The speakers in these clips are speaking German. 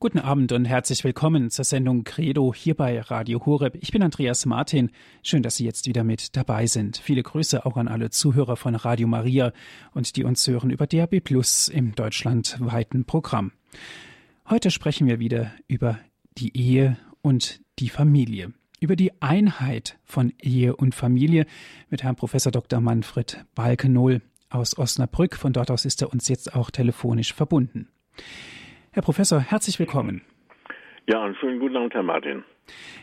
Guten Abend und herzlich willkommen zur Sendung Credo hier bei Radio Horeb. Ich bin Andreas Martin. Schön, dass Sie jetzt wieder mit dabei sind. Viele Grüße auch an alle Zuhörer von Radio Maria und die uns hören über DAB Plus im deutschlandweiten Programm. Heute sprechen wir wieder über die Ehe und die Familie. Über die Einheit von Ehe und Familie mit Herrn Professor Dr. Manfred Balkenohl aus Osnabrück. Von dort aus ist er uns jetzt auch telefonisch verbunden. Herr Professor, herzlich willkommen. Ja, einen schönen guten Abend, Herr Martin.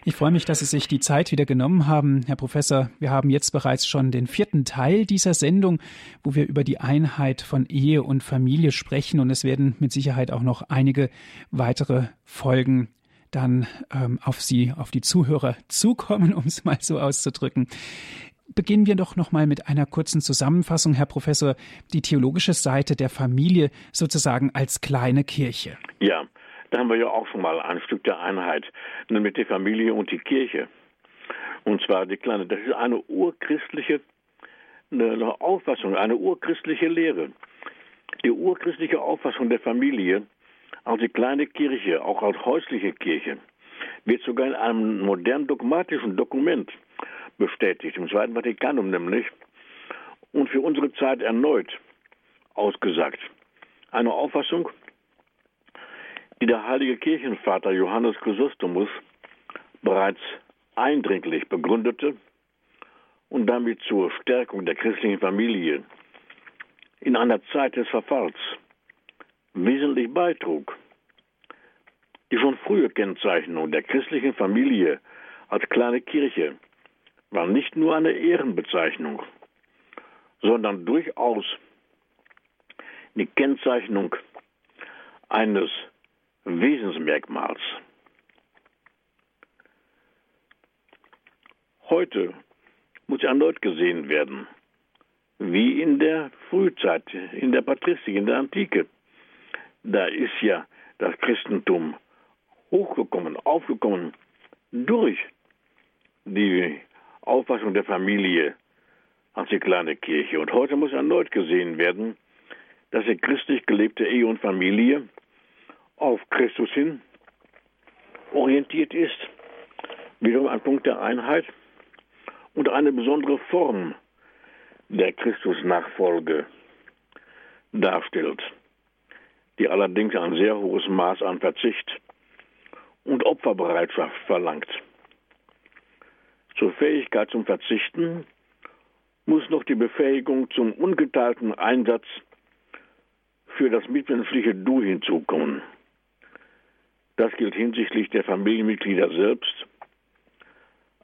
Ich freue mich, dass Sie sich die Zeit wieder genommen haben, Herr Professor. Wir haben jetzt bereits schon den vierten Teil dieser Sendung, wo wir über die Einheit von Ehe und Familie sprechen. Und es werden mit Sicherheit auch noch einige weitere Folgen dann ähm, auf Sie, auf die Zuhörer zukommen, um es mal so auszudrücken. Beginnen wir doch noch mal mit einer kurzen Zusammenfassung, Herr Professor, die theologische Seite der Familie sozusagen als kleine Kirche. Ja, da haben wir ja auch schon mal ein Stück der Einheit, nämlich die Familie und die Kirche. Und zwar die kleine, das ist eine urchristliche eine Auffassung, eine urchristliche Lehre. Die urchristliche Auffassung der Familie als die kleine Kirche, auch als häusliche Kirche, wird sogar in einem modernen dogmatischen Dokument bestätigt, im Zweiten Vatikanum nämlich, und für unsere Zeit erneut ausgesagt. Eine Auffassung, die der heilige Kirchenvater Johannes Chrysostomus bereits eindringlich begründete und damit zur Stärkung der christlichen Familie in einer Zeit des Verfalls wesentlich beitrug. Die schon frühe Kennzeichnung der christlichen Familie als kleine Kirche war nicht nur eine Ehrenbezeichnung, sondern durchaus die Kennzeichnung eines Wesensmerkmals. Heute muss erneut gesehen werden, wie in der Frühzeit, in der Patristik, in der Antike. Da ist ja das Christentum hochgekommen, aufgekommen durch die Auffassung der Familie als die kleine Kirche. Und heute muss erneut gesehen werden, dass die christlich gelebte Ehe und Familie auf Christus hin orientiert ist, wiederum ein Punkt der Einheit und eine besondere Form der Christusnachfolge darstellt, die allerdings ein sehr hohes Maß an Verzicht und Opferbereitschaft verlangt. Zur Fähigkeit zum Verzichten muss noch die Befähigung zum ungeteilten Einsatz für das mitmenschliche Du hinzukommen. Das gilt hinsichtlich der Familienmitglieder selbst,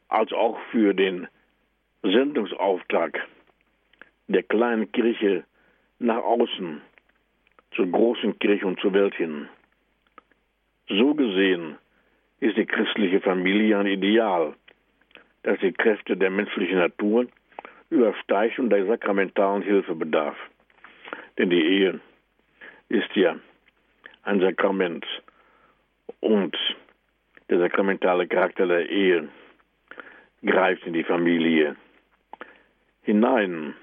als auch für den Sendungsauftrag der kleinen Kirche nach außen, zur großen Kirche und zur Welt hin. So gesehen ist die christliche Familie ein Ideal, das die Kräfte der menschlichen Natur übersteigt und der sakramentalen Hilfe bedarf. Denn die Ehe ist ja ein Sakrament und der sakramentale Charakter der Ehe greift in die Familie hinein.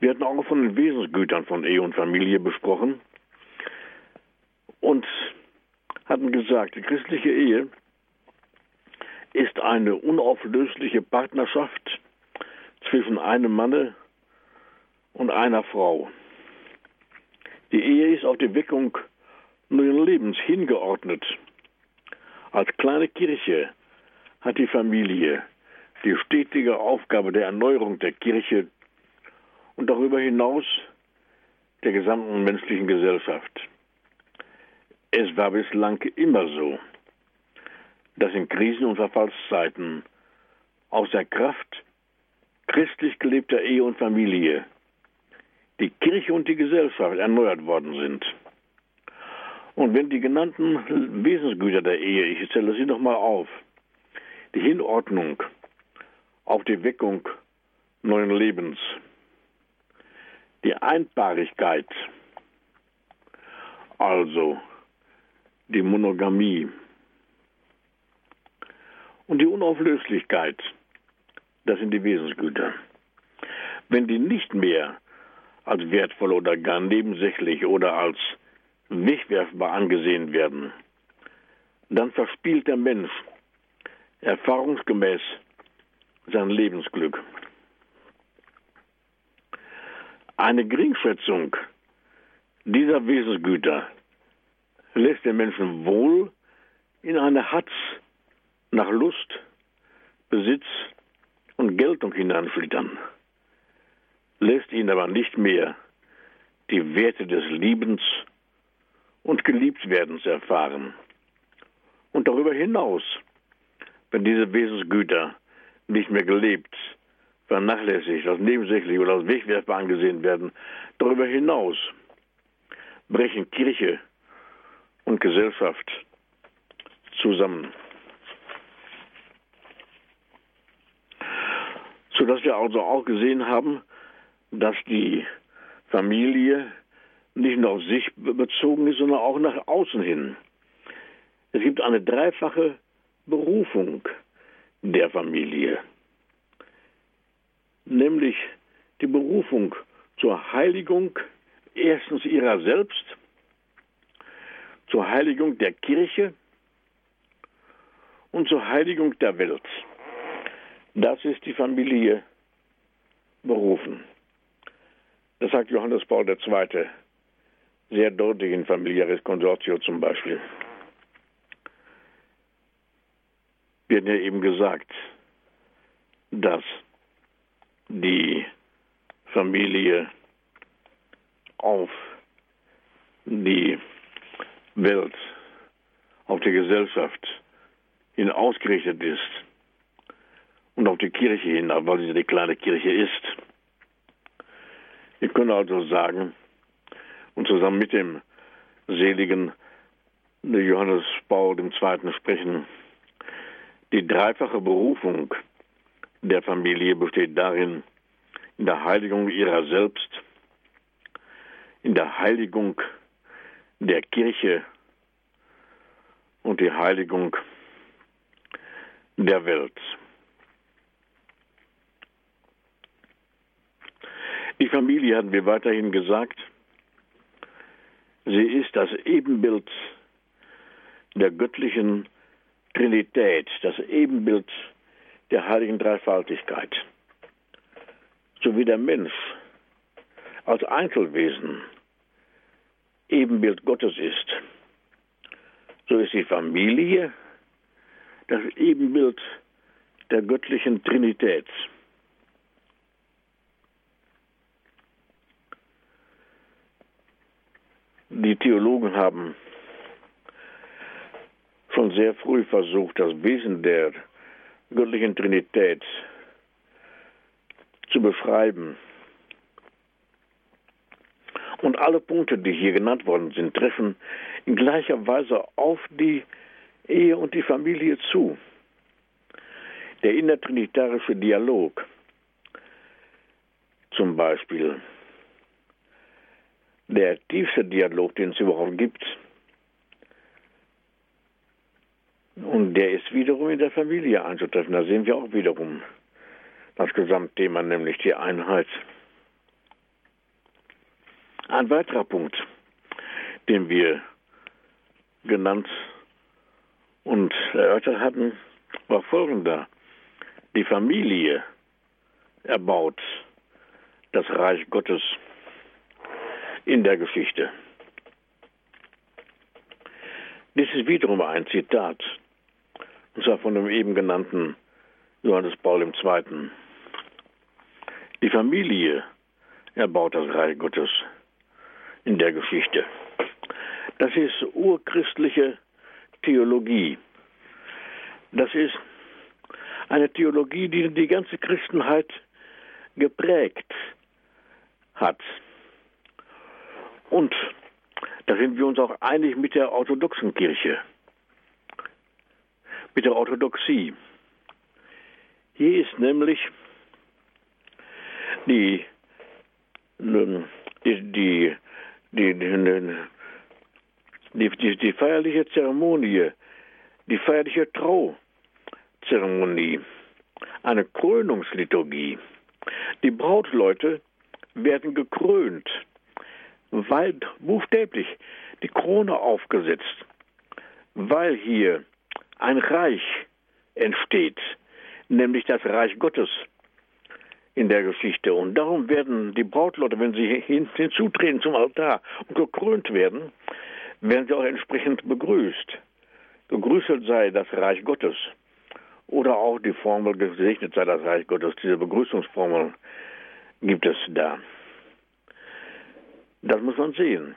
Wir hatten auch von den Wesensgütern von Ehe und Familie besprochen und hatten gesagt, die christliche Ehe ist eine unauflösliche Partnerschaft zwischen einem Manne und einer Frau. Die Ehe ist auf die Weckung neuen Lebens hingeordnet. Als kleine Kirche hat die Familie die stetige Aufgabe der Erneuerung der Kirche und darüber hinaus der gesamten menschlichen Gesellschaft. Es war bislang immer so, dass in Krisen- und Verfallszeiten aus der Kraft christlich gelebter Ehe und Familie die Kirche und die Gesellschaft erneuert worden sind. Und wenn die genannten Wesensgüter der Ehe, ich zähle sie nochmal auf, die Hinordnung auf die Weckung neuen Lebens, die Einpaarigkeit, also die Monogamie, und die Unauflöslichkeit, das sind die Wesensgüter. Wenn die nicht mehr als wertvoll oder gar nebensächlich oder als wegwerfbar angesehen werden, dann verspielt der Mensch erfahrungsgemäß sein Lebensglück. Eine Geringschätzung dieser Wesensgüter lässt den Menschen wohl in eine Hatz nach Lust, Besitz und Geltung hineinflittern, lässt ihn aber nicht mehr die Werte des Liebens und Geliebtwerdens erfahren. Und darüber hinaus, wenn diese Wesensgüter nicht mehr gelebt, vernachlässigt, als nebensächlich oder als wegwerfbar angesehen werden, darüber hinaus brechen Kirche und Gesellschaft zusammen. Sodass wir also auch gesehen haben, dass die Familie nicht nur auf sich bezogen ist, sondern auch nach außen hin. Es gibt eine dreifache Berufung der Familie, nämlich die Berufung zur Heiligung erstens ihrer selbst, zur Heiligung der Kirche und zur Heiligung der Welt. Das ist die Familie berufen. Das sagt Johannes Paul II. sehr deutlich in Familiares Consortio zum Beispiel. Wir haben ja eben gesagt, dass die Familie auf die Welt, auf die Gesellschaft hin ausgerichtet ist und auf die Kirche hin, weil sie die kleine Kirche ist. Wir können also sagen, und zusammen mit dem seligen Johannes Paul II. sprechen, die dreifache Berufung der Familie besteht darin, in der Heiligung ihrer selbst, in der Heiligung der Kirche und die Heiligung der Welt. Die Familie, hatten wir weiterhin gesagt, sie ist das Ebenbild der göttlichen Trinität, das Ebenbild der heiligen Dreifaltigkeit. So wie der Mensch als Einzelwesen Ebenbild Gottes ist, so ist die Familie das Ebenbild der göttlichen Trinität. Die Theologen haben schon sehr früh versucht, das Wesen der göttlichen Trinität zu beschreiben. Und alle Punkte, die hier genannt worden sind, treffen in gleicher Weise auf die Ehe und die Familie zu. Der innertrinitarische Dialog zum Beispiel, der tiefste Dialog, den es überhaupt gibt, und der ist wiederum in der Familie anzutreffen. Da sehen wir auch wiederum das Gesamtthema, nämlich die Einheit. Ein weiterer Punkt, den wir genannt und erörtert hatten, war folgender. Die Familie erbaut das Reich Gottes in der Geschichte. Dies ist wiederum ein Zitat, und zwar von dem eben genannten Johannes Paul II. Die Familie erbaut das Reich Gottes in der Geschichte. Das ist urchristliche Theologie. Das ist eine Theologie, die die ganze Christenheit geprägt hat. Und da sind wir uns auch einig mit der orthodoxen Kirche, mit der Orthodoxie. Hier ist nämlich die, die, die, die, die, feierliche Zeremonie, die feierliche Trauzeremonie, eine Krönungsliturgie. Die Brautleute werden gekrönt, weil buchstäblich die Krone aufgesetzt, weil hier ein Reich entsteht, nämlich das Reich Gottes in der Geschichte. Und darum werden die Brautleute, wenn sie hinzutreten zum Altar und gekrönt werden, werden sie auch entsprechend begrüßt. Gegrüßet sei das Reich Gottes. Oder auch die Formel gesegnet sei das Reich Gottes. Diese Begrüßungsformel gibt es da. Das muss man sehen.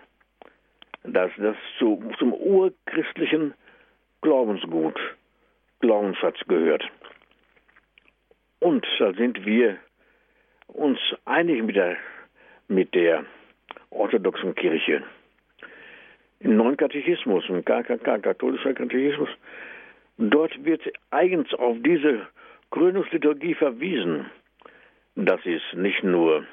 Dass das zu, zum urchristlichen Glaubensgut, Glaubensschatz gehört. Und da sind wir uns einig mit der, mit der orthodoxen Kirche. Im neuen Katechismus, im KKK, katholischer Katechismus, dort wird eigens auf diese Krönungsliturgie verwiesen. Das ist nicht nur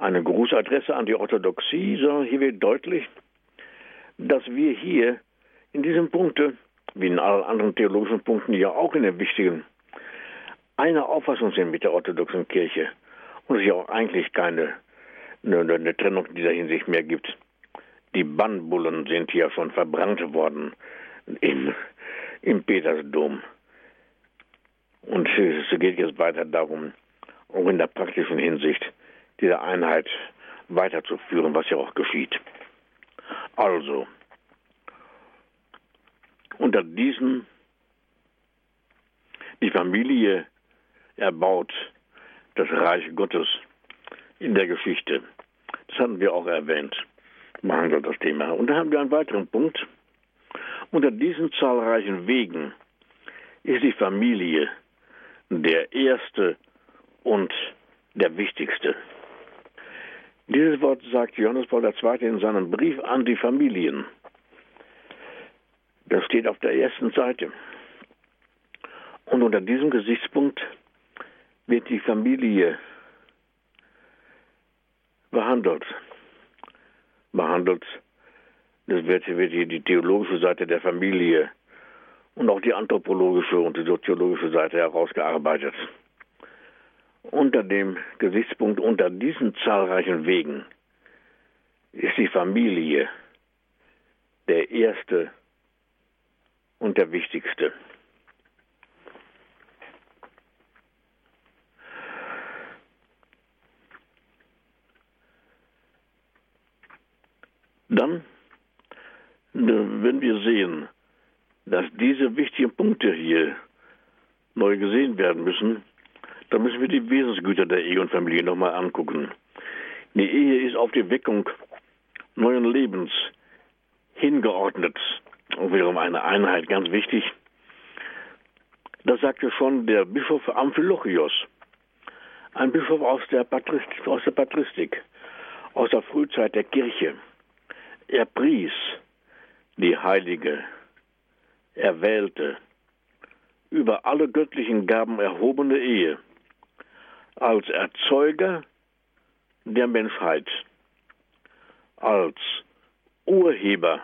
eine Grußadresse an die Orthodoxie, sondern hier wird deutlich, dass wir hier in diesem Punkte, wie in allen anderen theologischen Punkten ja auch in den wichtigen, einer Auffassung sind mit der orthodoxen Kirche und es ja auch eigentlich keine eine, eine Trennung in dieser Hinsicht mehr gibt. Die Bannbullen sind ja schon verbrannt worden in, im Petersdom. Und es geht jetzt weiter darum, auch in der praktischen Hinsicht, diese Einheit weiterzuführen, was ja auch geschieht. Also, unter diesen die Familie erbaut das Reich Gottes in der Geschichte. Das hatten wir auch erwähnt. Wir das Thema. Und da haben wir einen weiteren Punkt. Unter diesen zahlreichen Wegen ist die Familie der erste und der wichtigste. Dieses Wort sagt Johannes Paul II. in seinem Brief an die Familien. Das steht auf der ersten Seite. Und unter diesem Gesichtspunkt wird die Familie behandelt. Behandelt. Das wird, wird hier die theologische Seite der Familie und auch die anthropologische und die soziologische Seite herausgearbeitet. Unter dem Gesichtspunkt, unter diesen zahlreichen Wegen ist die Familie der erste und der wichtigste. Dann, wenn wir sehen, dass diese wichtigen Punkte hier neu gesehen werden müssen, dann müssen wir die Wesensgüter der Ehe und Familie nochmal angucken. Die Ehe ist auf die Weckung neuen Lebens hingeordnet. Auch wiederum eine Einheit, ganz wichtig. Das sagte schon der Bischof Amphilochios, ein Bischof aus der, aus der Patristik, aus der Frühzeit der Kirche. Er pries die heilige, erwählte, über alle göttlichen Gaben erhobene Ehe als Erzeuger der Menschheit, als Urheber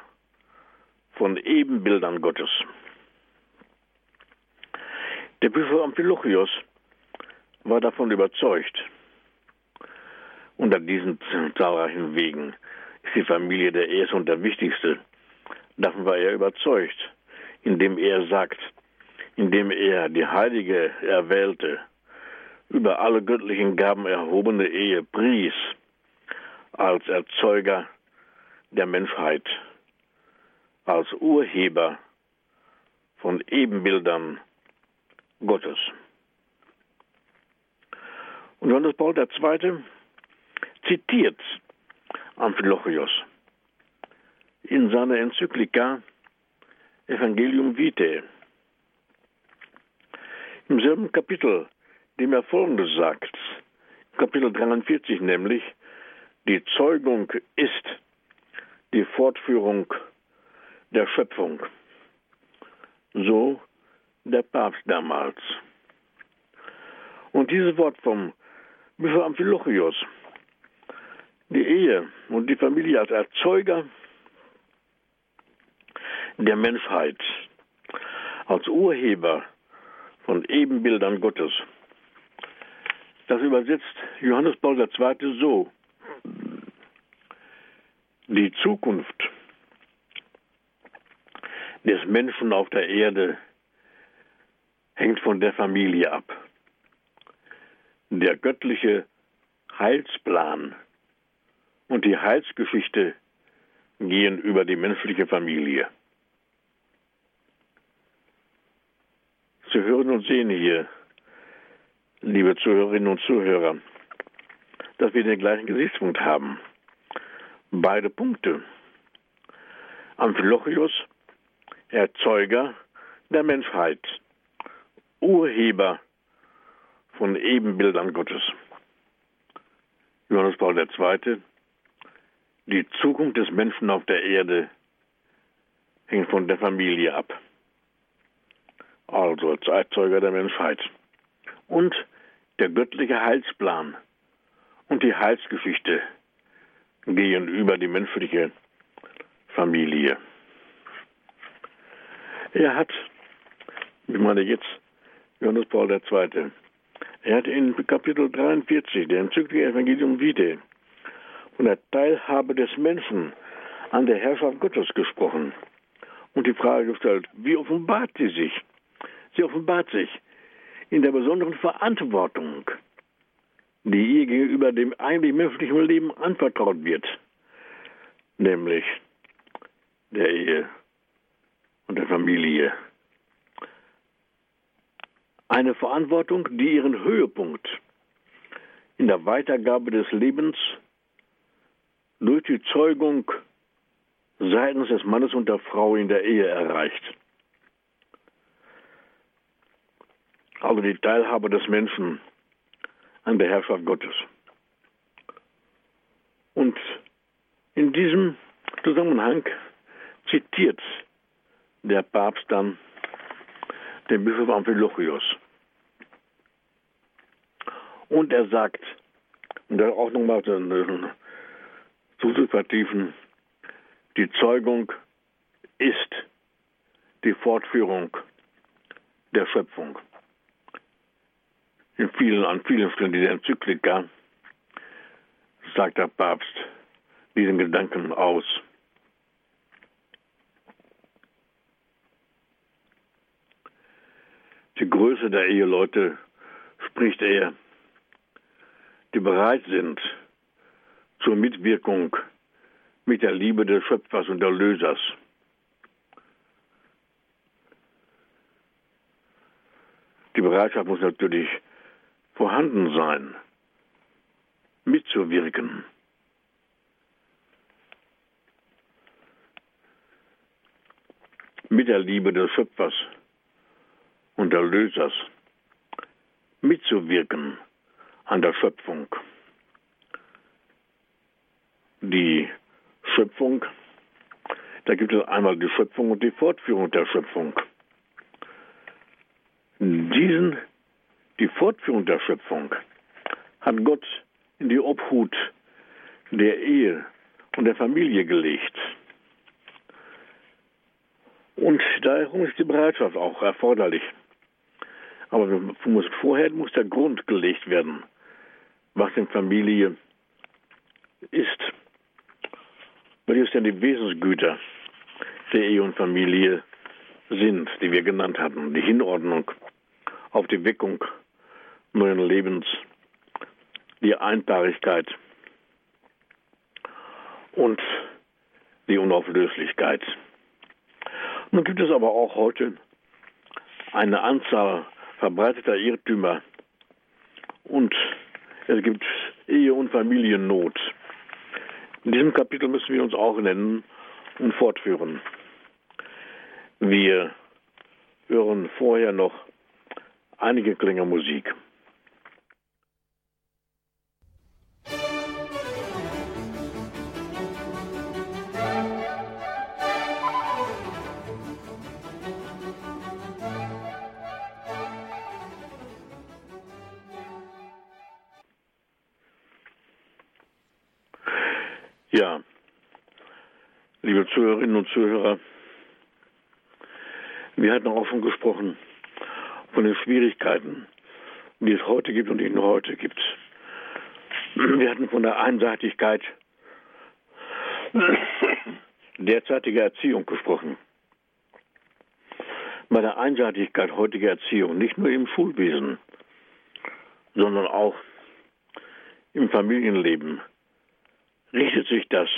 von Ebenbildern Gottes. Der Bischof Amphilochios war davon überzeugt, unter diesen zahlreichen Wegen ist die Familie der erste und der wichtigste. Davon war er überzeugt, indem er sagt, indem er die heilige, erwählte, über alle göttlichen Gaben erhobene Ehe pries, als Erzeuger der Menschheit, als Urheber von Ebenbildern Gottes. Und Johannes Paul II. zitiert Amphilochios in seiner Enzyklika Evangelium Vitae. Im selben Kapitel, dem er Folgendes sagt, Kapitel 43 nämlich, die Zeugung ist die Fortführung der Schöpfung. So der Papst damals. Und dieses Wort vom Bischof Amphilochios die Ehe und die Familie als Erzeuger der Menschheit, als Urheber von Ebenbildern Gottes. Das übersetzt Johannes Paul II. so. Die Zukunft des Menschen auf der Erde hängt von der Familie ab. Der göttliche Heilsplan und die Heilsgeschichte gehen über die menschliche Familie. Sie hören und sehen hier, liebe Zuhörerinnen und Zuhörer, dass wir den gleichen Gesichtspunkt haben. Beide Punkte. Amphilochius, Erzeuger der Menschheit, Urheber von Ebenbildern Gottes. Johannes Paul II., die Zukunft des Menschen auf der Erde hängt von der Familie ab. Also als Zeitzeuger der Menschheit. Und der göttliche Heilsplan und die Heilsgeschichte gehen über die menschliche Familie. Er hat, ich meine jetzt Johannes Paul II., er hat in Kapitel 43, der enzyklischen Evangelium Vitae, von der Teilhabe des Menschen an der Herrschaft Gottes gesprochen und die Frage gestellt, wie offenbart sie sich? Sie offenbart sich in der besonderen Verantwortung, die ihr gegenüber dem eigentlich menschlichen Leben anvertraut wird, nämlich der Ehe und der Familie. Eine Verantwortung, die ihren Höhepunkt in der Weitergabe des Lebens durch die Zeugung seitens des Mannes und der Frau in der Ehe erreicht. Also die Teilhabe des Menschen an der Herrschaft Gottes. Und in diesem Zusammenhang zitiert der Papst dann den Bischof Amphilochios. Und er sagt, und da auch nochmal zu vertiefen, die Zeugung ist die Fortführung der Schöpfung. In vielen, an vielen Stellen dieser Enzyklika sagt der Papst diesen Gedanken aus. Die Größe der Eheleute spricht er, die bereit sind zur Mitwirkung mit der Liebe des Schöpfers und Erlösers. Die Bereitschaft muss natürlich vorhanden sein, mitzuwirken. Mit der Liebe des Schöpfers und Erlösers mitzuwirken an der Schöpfung. Die Schöpfung, da gibt es einmal die Schöpfung und die Fortführung der Schöpfung. Diesen die Fortführung der Schöpfung hat Gott in die Obhut der Ehe und der Familie gelegt. Und darum ist die Bereitschaft auch erforderlich. Aber vorher muss der Grund gelegt werden, was in Familie ist. Weil es ja die Wesensgüter der Ehe und Familie sind, die wir genannt hatten. Die Hinordnung auf die Weckung neuen Lebens, die Einpaarigkeit und die Unauflöslichkeit. Nun gibt es aber auch heute eine Anzahl verbreiteter Irrtümer und es gibt Ehe- und Familiennot. In diesem Kapitel müssen wir uns auch nennen und fortführen. Wir hören vorher noch einige Klänge Musik. Liebe Zuhörerinnen und Zuhörer, wir hatten schon gesprochen von den Schwierigkeiten, die es heute gibt und die es heute gibt. Wir hatten von der Einseitigkeit derzeitiger Erziehung gesprochen. bei der Einseitigkeit heutiger Erziehung, nicht nur im Schulwesen, sondern auch im Familienleben, richtet sich das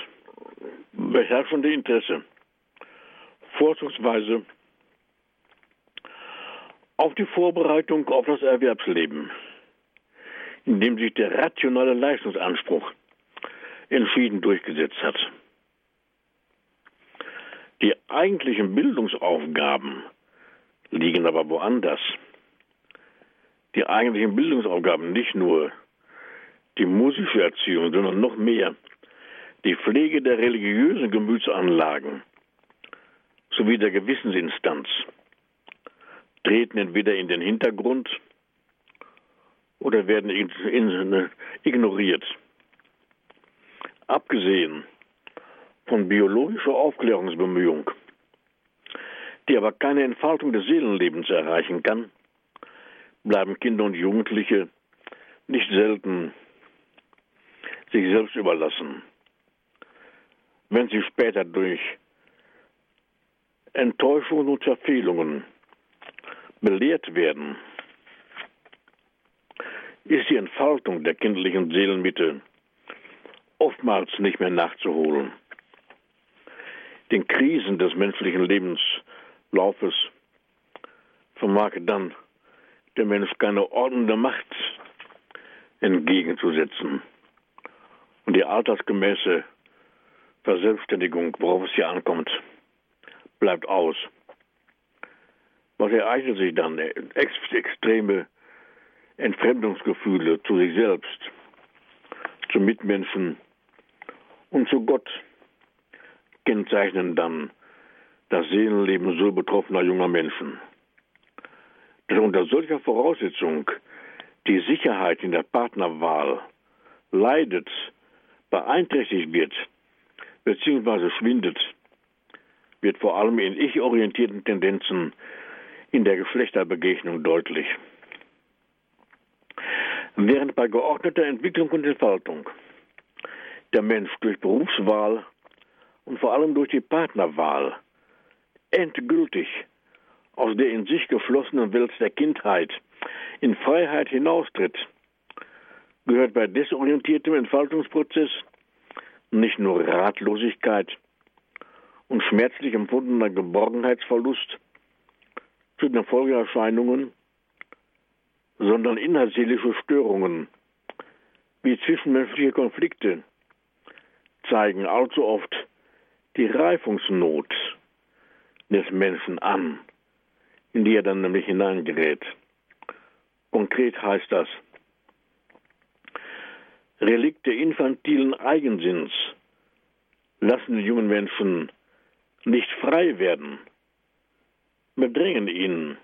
beherrschende Interesse vorzugsweise auf die Vorbereitung auf das Erwerbsleben, in dem sich der rationale Leistungsanspruch entschieden durchgesetzt hat. Die eigentlichen Bildungsaufgaben liegen aber woanders. Die eigentlichen Bildungsaufgaben, nicht nur die musische Erziehung, sondern noch mehr die Pflege der religiösen Gemütsanlagen sowie der Gewissensinstanz, treten entweder in den Hintergrund oder werden ignoriert. Abgesehen von biologischer Aufklärungsbemühung, die aber keine Entfaltung des Seelenlebens erreichen kann, bleiben Kinder und Jugendliche nicht selten sich selbst überlassen. Wenn sie später durch Enttäuschungen und Verfehlungen belehrt werden, ist die Entfaltung der kindlichen Seelenmitte oftmals nicht mehr nachzuholen. Den Krisen des menschlichen Lebenslaufes vermag dann der Mensch keine ordnende Macht entgegenzusetzen. Und die altersgemäße Verselbstständigung, worauf es hier ankommt, bleibt aus. Was ereignet sich dann? Ex extreme Entfremdungsgefühle zu sich selbst, zu Mitmenschen und zu Gott kennzeichnen dann das Seelenleben so betroffener junger Menschen. Dass unter solcher Voraussetzung die Sicherheit in der Partnerwahl leidet, beeinträchtigt wird, beziehungsweise schwindet, wird vor allem in ich-orientierten Tendenzen in der Geschlechterbegegnung deutlich. Während bei geordneter Entwicklung und Entfaltung der Mensch durch Berufswahl und vor allem durch die Partnerwahl endgültig aus der in sich geschlossenen Welt der Kindheit in Freiheit hinaustritt, gehört bei desorientiertem Entfaltungsprozess nicht nur Ratlosigkeit und schmerzlich empfundener Geborgenheitsverlust zu den Folgeerscheinungen, sondern innerseelische Störungen wie zwischenmenschliche Konflikte zeigen allzu oft die Reifungsnot des Menschen an, in die er dann nämlich hineingerät. Konkret heißt das, Relikte infantilen Eigensinns lassen den jungen Menschen nicht frei werden, bedrängen ihn,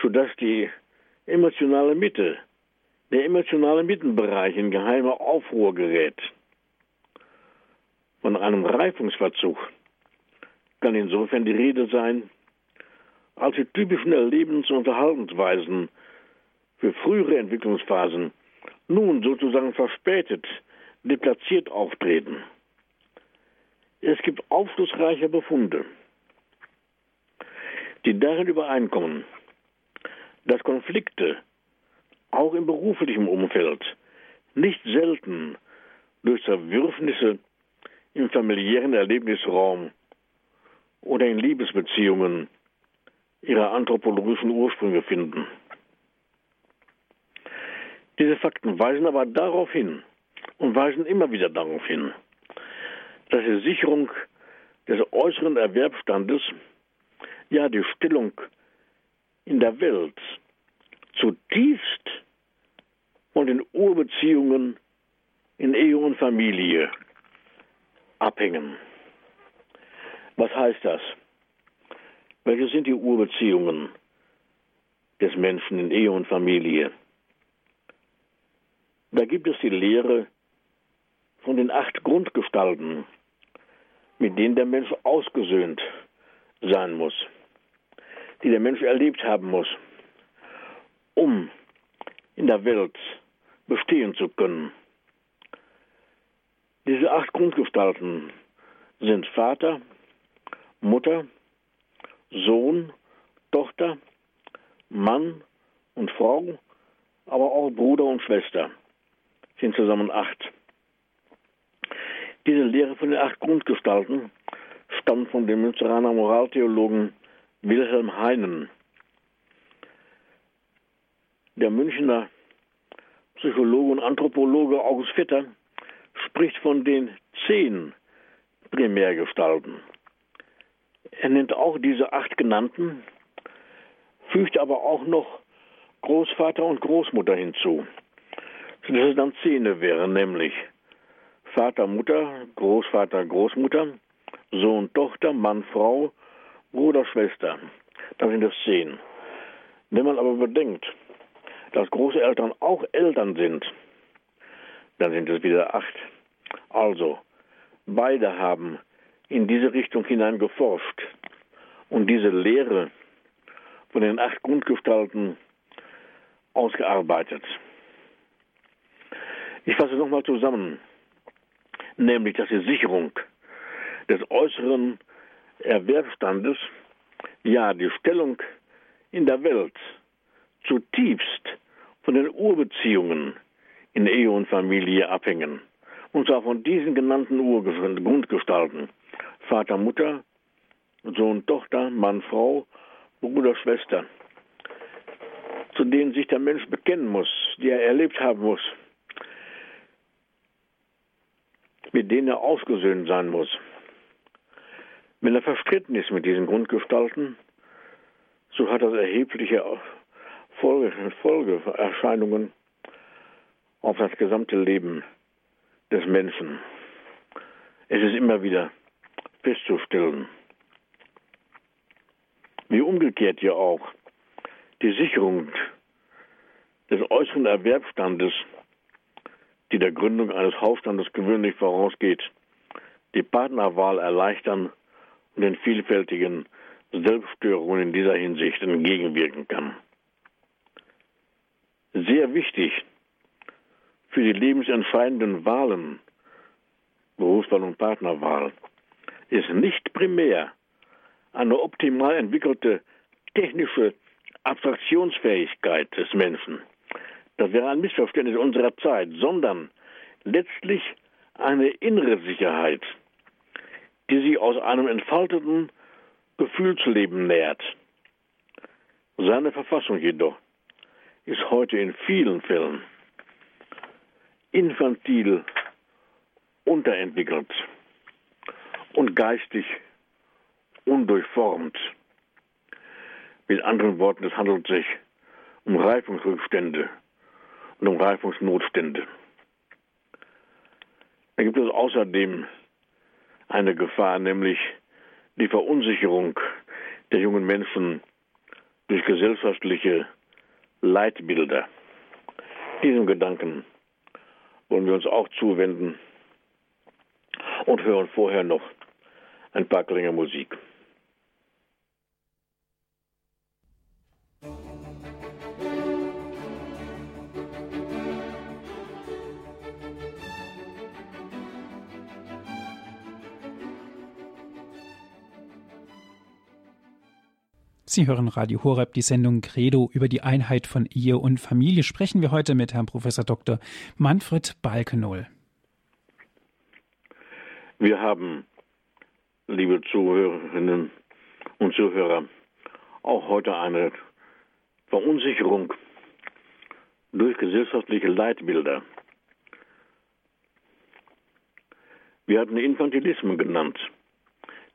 sodass die emotionale Mitte, der emotionale Mittenbereich in geheimer Aufruhr gerät. Von einem Reifungsverzug kann insofern die Rede sein, als die typischen Erlebens- und Verhaltensweisen für frühere Entwicklungsphasen nun sozusagen verspätet, deplatziert auftreten. Es gibt aufschlussreiche Befunde, die darin übereinkommen, dass Konflikte auch im beruflichen Umfeld nicht selten durch Zerwürfnisse im familiären Erlebnisraum oder in Liebesbeziehungen ihre anthropologischen Ursprünge finden. Diese Fakten weisen aber darauf hin und weisen immer wieder darauf hin, dass die Sicherung des äußeren Erwerbsstandes, ja die Stellung in der Welt zutiefst von den Urbeziehungen in Ehe und Familie abhängen. Was heißt das? Welche sind die Urbeziehungen des Menschen in Ehe und Familie? Da gibt es die Lehre von den acht Grundgestalten, mit denen der Mensch ausgesöhnt sein muss, die der Mensch erlebt haben muss, um in der Welt bestehen zu können. Diese acht Grundgestalten sind Vater, Mutter, Sohn, Tochter, Mann und Frau, aber auch Bruder und Schwester. Sind zusammen acht. Diese Lehre von den acht Grundgestalten stammt von dem Münsteraner Moraltheologen Wilhelm Heinen. Der Münchner Psychologe und Anthropologe August Vetter spricht von den zehn Primärgestalten. Er nennt auch diese acht genannten, fügt aber auch noch Großvater und Großmutter hinzu. Dass es dann Zehne wären, nämlich Vater, Mutter, Großvater, Großmutter, Sohn, Tochter, Mann, Frau, Bruder, Schwester. Das sind es zehn. Wenn man aber bedenkt, dass Großeltern auch Eltern sind, dann sind es wieder acht. Also, beide haben in diese Richtung hinein geforscht und diese Lehre von den acht Grundgestalten ausgearbeitet. Ich fasse nochmal zusammen, nämlich dass die Sicherung des äußeren Erwerbsstandes, ja die Stellung in der Welt zutiefst von den Urbeziehungen in Ehe und Familie abhängen. Und zwar von diesen genannten Grundgestalten. Vater, Mutter, Sohn, Tochter, Mann, Frau, Bruder, Schwester, zu denen sich der Mensch bekennen muss, die er erlebt haben muss, mit denen er ausgesöhnt sein muss. Wenn er verstritten ist mit diesen Grundgestalten, so hat das erhebliche Folge, Folgeerscheinungen auf das gesamte Leben des Menschen. Es ist immer wieder festzustellen. Wie umgekehrt ja auch die Sicherung des äußeren Erwerbsstandes, die der Gründung eines Hausstandes gewöhnlich vorausgeht, die Partnerwahl erleichtern und den vielfältigen Selbststörungen in dieser Hinsicht entgegenwirken kann. Sehr wichtig für die lebensentscheidenden Wahlen, Berufswahl und Partnerwahl, ist nicht primär eine optimal entwickelte technische Abstraktionsfähigkeit des Menschen. Das wäre ein Missverständnis unserer Zeit, sondern letztlich eine innere Sicherheit, die sich aus einem entfalteten Gefühlsleben nährt. Seine Verfassung jedoch ist heute in vielen Fällen infantil unterentwickelt und geistig undurchformt. Mit anderen Worten, es handelt sich um Reifungsrückstände und um Reifungsnotstände. Da gibt es außerdem eine Gefahr, nämlich die Verunsicherung der jungen Menschen durch gesellschaftliche Leitbilder. Diesem Gedanken wollen wir uns auch zuwenden und hören vorher noch ein paar Klänge Musik. Sie hören Radio Horeb, die Sendung Credo über die Einheit von Ehe und Familie. Sprechen wir heute mit Herrn Professor Dr. Manfred Balkenohl. Wir haben, liebe Zuhörerinnen und Zuhörer, auch heute eine Verunsicherung durch gesellschaftliche Leitbilder. Wir hatten Infantilismen genannt,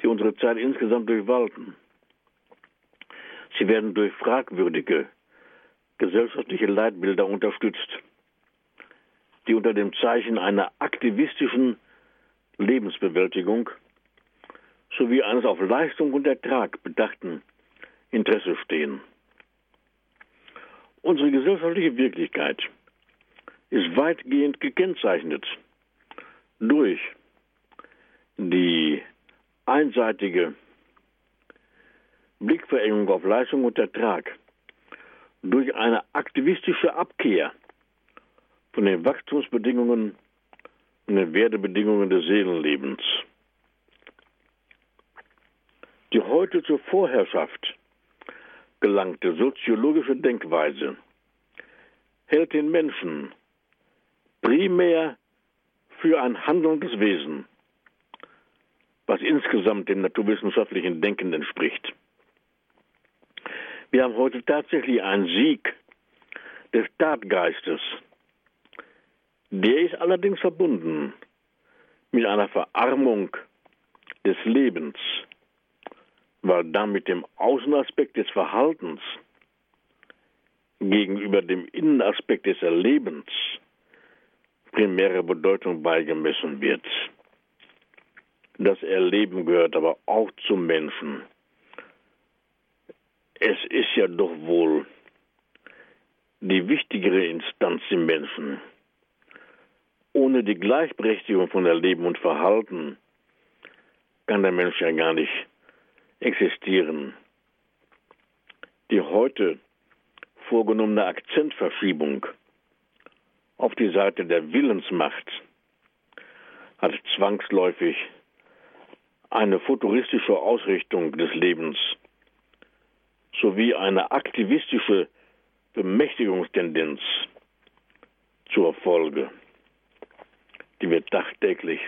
die unsere Zeit insgesamt durchwalten. Sie werden durch fragwürdige gesellschaftliche Leitbilder unterstützt, die unter dem Zeichen einer aktivistischen Lebensbewältigung sowie eines auf Leistung und Ertrag bedachten Interesse stehen. Unsere gesellschaftliche Wirklichkeit ist weitgehend gekennzeichnet durch die einseitige Blickverengung auf Leistung und Ertrag, durch eine aktivistische Abkehr von den Wachstumsbedingungen und den Werdebedingungen des Seelenlebens. Die heute zur Vorherrschaft gelangte soziologische Denkweise hält den Menschen primär für ein handelndes Wesen, was insgesamt dem naturwissenschaftlichen Denken entspricht. Wir haben heute tatsächlich einen Sieg des Tatgeistes. Der ist allerdings verbunden mit einer Verarmung des Lebens, weil damit dem Außenaspekt des Verhaltens gegenüber dem Innenaspekt des Erlebens primäre Bedeutung beigemessen wird. Das Erleben gehört aber auch zum Menschen. Es ist ja doch wohl die wichtigere Instanz im Menschen. Ohne die Gleichberechtigung von Erleben und Verhalten kann der Mensch ja gar nicht existieren. Die heute vorgenommene Akzentverschiebung auf die Seite der Willensmacht hat zwangsläufig eine futuristische Ausrichtung des Lebens sowie eine aktivistische Bemächtigungstendenz zur Folge, die wir tagtäglich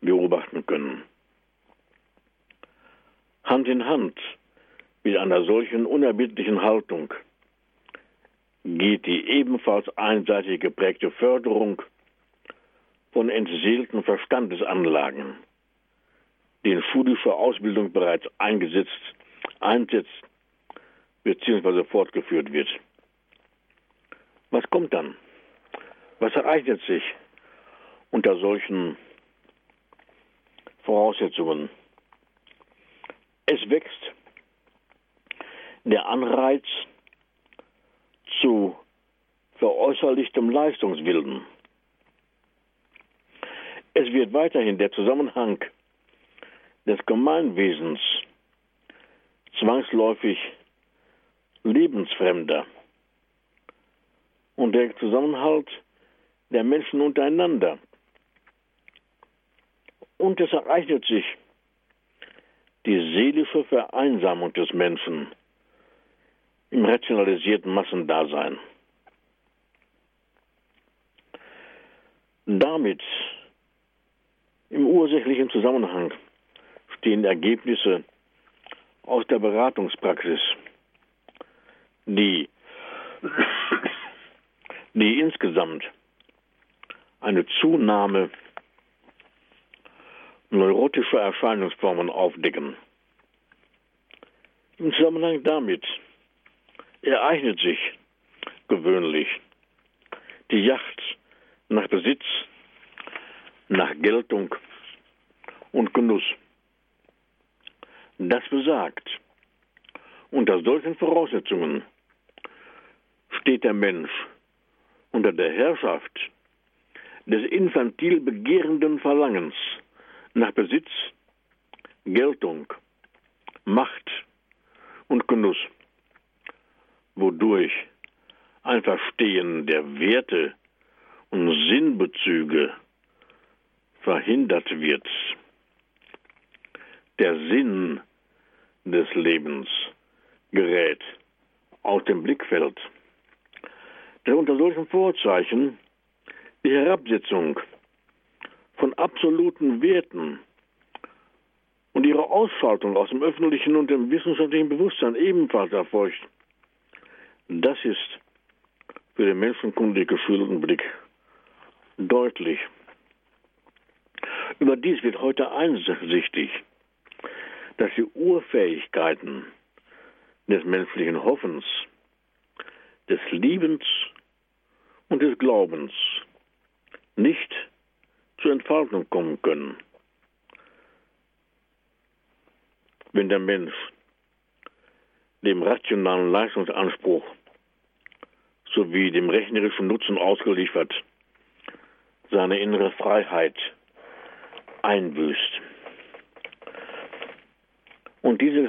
beobachten können. Hand in Hand mit einer solchen unerbittlichen Haltung geht die ebenfalls einseitig geprägte Förderung von entseelten Verstandesanlagen, die in schulischer Ausbildung bereits eingesetzt, einsetzt bzw. fortgeführt wird. Was kommt dann? Was ereignet sich unter solchen Voraussetzungen? Es wächst der Anreiz zu veräußerlichtem Leistungswillen. Es wird weiterhin der Zusammenhang des Gemeinwesens zwangsläufig lebensfremder und der Zusammenhalt der Menschen untereinander. Und es ereignet sich die seelische Vereinsamung des Menschen im rationalisierten Massendasein. Damit im ursächlichen Zusammenhang stehen Ergebnisse aus der Beratungspraxis, die, die insgesamt eine Zunahme neurotischer Erscheinungsformen aufdecken. Im Zusammenhang damit ereignet sich gewöhnlich die Yacht nach Besitz, nach Geltung und Genuss. Das besagt, unter solchen Voraussetzungen steht der Mensch unter der Herrschaft des infantil begehrenden Verlangens nach Besitz, Geltung, Macht und Genuss wodurch ein Verstehen der Werte und Sinnbezüge verhindert wird. Der Sinn des Lebens gerät aus dem Blickfeld. Der unter solchen Vorzeichen die Herabsetzung von absoluten Werten und ihre Ausschaltung aus dem öffentlichen und dem wissenschaftlichen Bewusstsein ebenfalls erfolgt. Das ist für den menschenkundig geschulten Blick deutlich. Überdies wird heute einsichtig, dass die Urfähigkeiten des menschlichen Hoffens, des Liebens und des Glaubens nicht zur Entfaltung kommen können, wenn der Mensch dem rationalen Leistungsanspruch sowie dem rechnerischen Nutzen ausgeliefert, seine innere Freiheit einbüßt. Und diese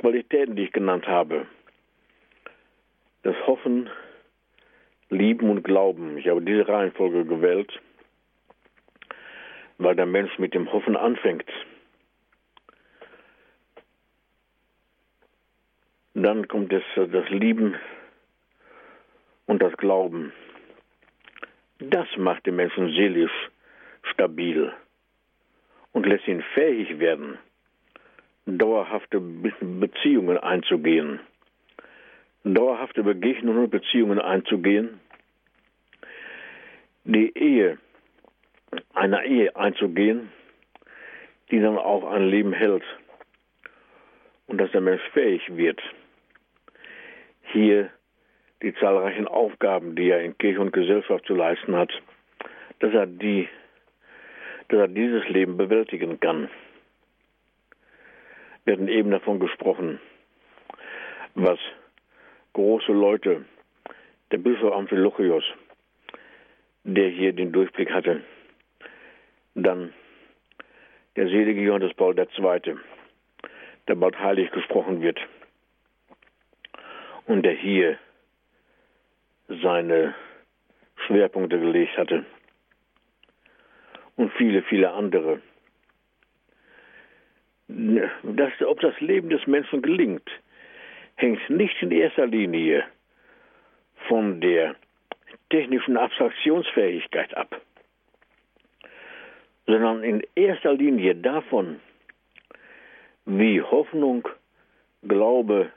Qualitäten, die ich genannt habe, das Hoffen, Lieben und Glauben, ich habe diese Reihenfolge gewählt, weil der Mensch mit dem Hoffen anfängt. Dann kommt das, das Lieben und das Glauben. Das macht den Menschen seelisch stabil und lässt ihn fähig werden, dauerhafte Beziehungen einzugehen, dauerhafte Begegnungen und Beziehungen einzugehen, die Ehe, einer Ehe einzugehen, die dann auch ein Leben hält. Und dass der Mensch fähig wird, hier die zahlreichen Aufgaben, die er in Kirche und Gesellschaft zu leisten hat, dass er die, dass er dieses Leben bewältigen kann. Wir hatten eben davon gesprochen, was große Leute, der Bischof Amphilochios, der hier den Durchblick hatte, dann der selige Johannes Paul II., der bald heilig gesprochen wird und der hier seine Schwerpunkte gelegt hatte. Und viele, viele andere. Das, ob das Leben des Menschen gelingt, hängt nicht in erster Linie von der technischen Abstraktionsfähigkeit ab, sondern in erster Linie davon, wie Hoffnung, Glaube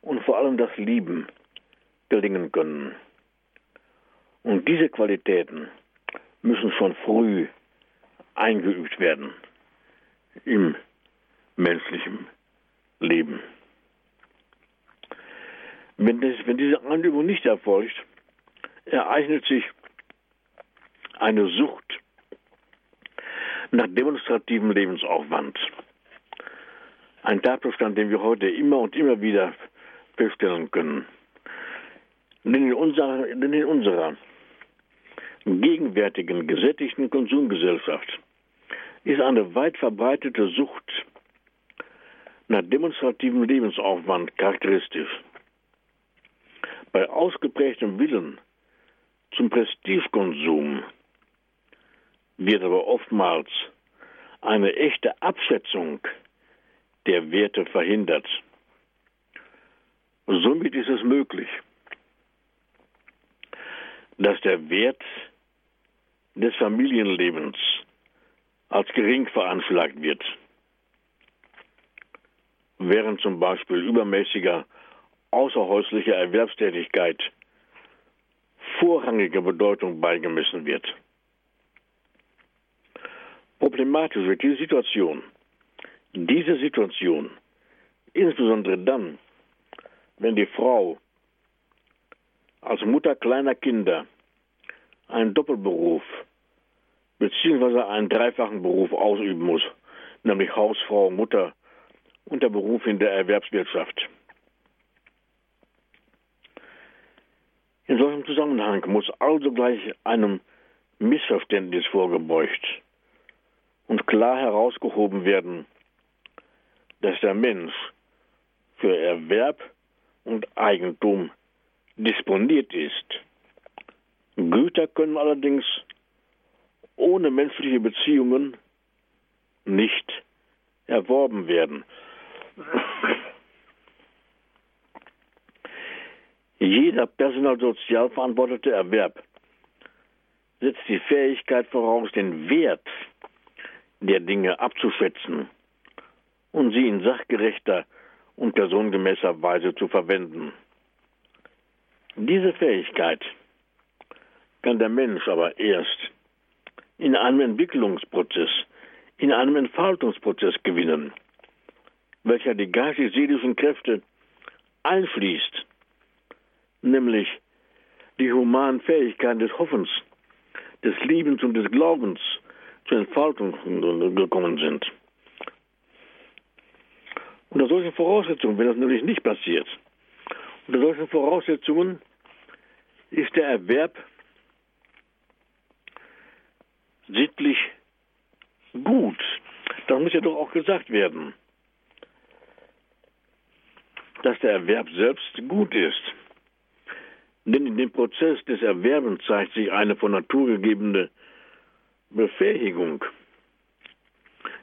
und vor allem das Lieben gelingen können. Und diese Qualitäten müssen schon früh eingeübt werden im menschlichen Leben. Wenn, das, wenn diese Einübung nicht erfolgt, ereignet sich eine Sucht nach demonstrativem Lebensaufwand. Ein Tatbestand, den wir heute immer und immer wieder feststellen können. Denn in unserer, denn in unserer gegenwärtigen gesättigten Konsumgesellschaft ist eine weit verbreitete Sucht nach demonstrativem Lebensaufwand charakteristisch. Bei ausgeprägtem Willen zum Prestigekonsum wird aber oftmals eine echte Abschätzung der Werte verhindert. Somit ist es möglich, dass der Wert des Familienlebens als gering veranschlagt wird, während zum Beispiel übermäßiger außerhäuslicher Erwerbstätigkeit vorrangige Bedeutung beigemessen wird. Problematisch wird diese Situation, diese Situation, insbesondere dann, wenn die Frau als Mutter kleiner Kinder einen Doppelberuf beziehungsweise einen dreifachen Beruf ausüben muss, nämlich Hausfrau, Mutter und der Beruf in der Erwerbswirtschaft. In solchem Zusammenhang muss also gleich einem Missverständnis vorgebeugt und klar herausgehoben werden, dass der Mensch für Erwerb und Eigentum disponiert ist. Güter können allerdings ohne menschliche Beziehungen nicht erworben werden. Jeder personalsozial verantwortete Erwerb setzt die Fähigkeit voraus, den Wert der Dinge abzuschätzen und sie in sachgerechter und personengemäßer Weise zu verwenden. Diese Fähigkeit kann der Mensch aber erst in einem Entwicklungsprozess, in einem Entfaltungsprozess gewinnen, welcher die geistig-seelischen Kräfte einfließt, nämlich die humanen Fähigkeiten des Hoffens, des Liebens und des Glaubens zur Entfaltung gekommen sind. Unter solchen Voraussetzungen, wenn das nämlich nicht passiert, unter solchen Voraussetzungen ist der Erwerb sittlich gut. Das muss ja doch auch gesagt werden, dass der Erwerb selbst gut ist. Denn in dem Prozess des Erwerbens zeigt sich eine von Natur gegebene Befähigung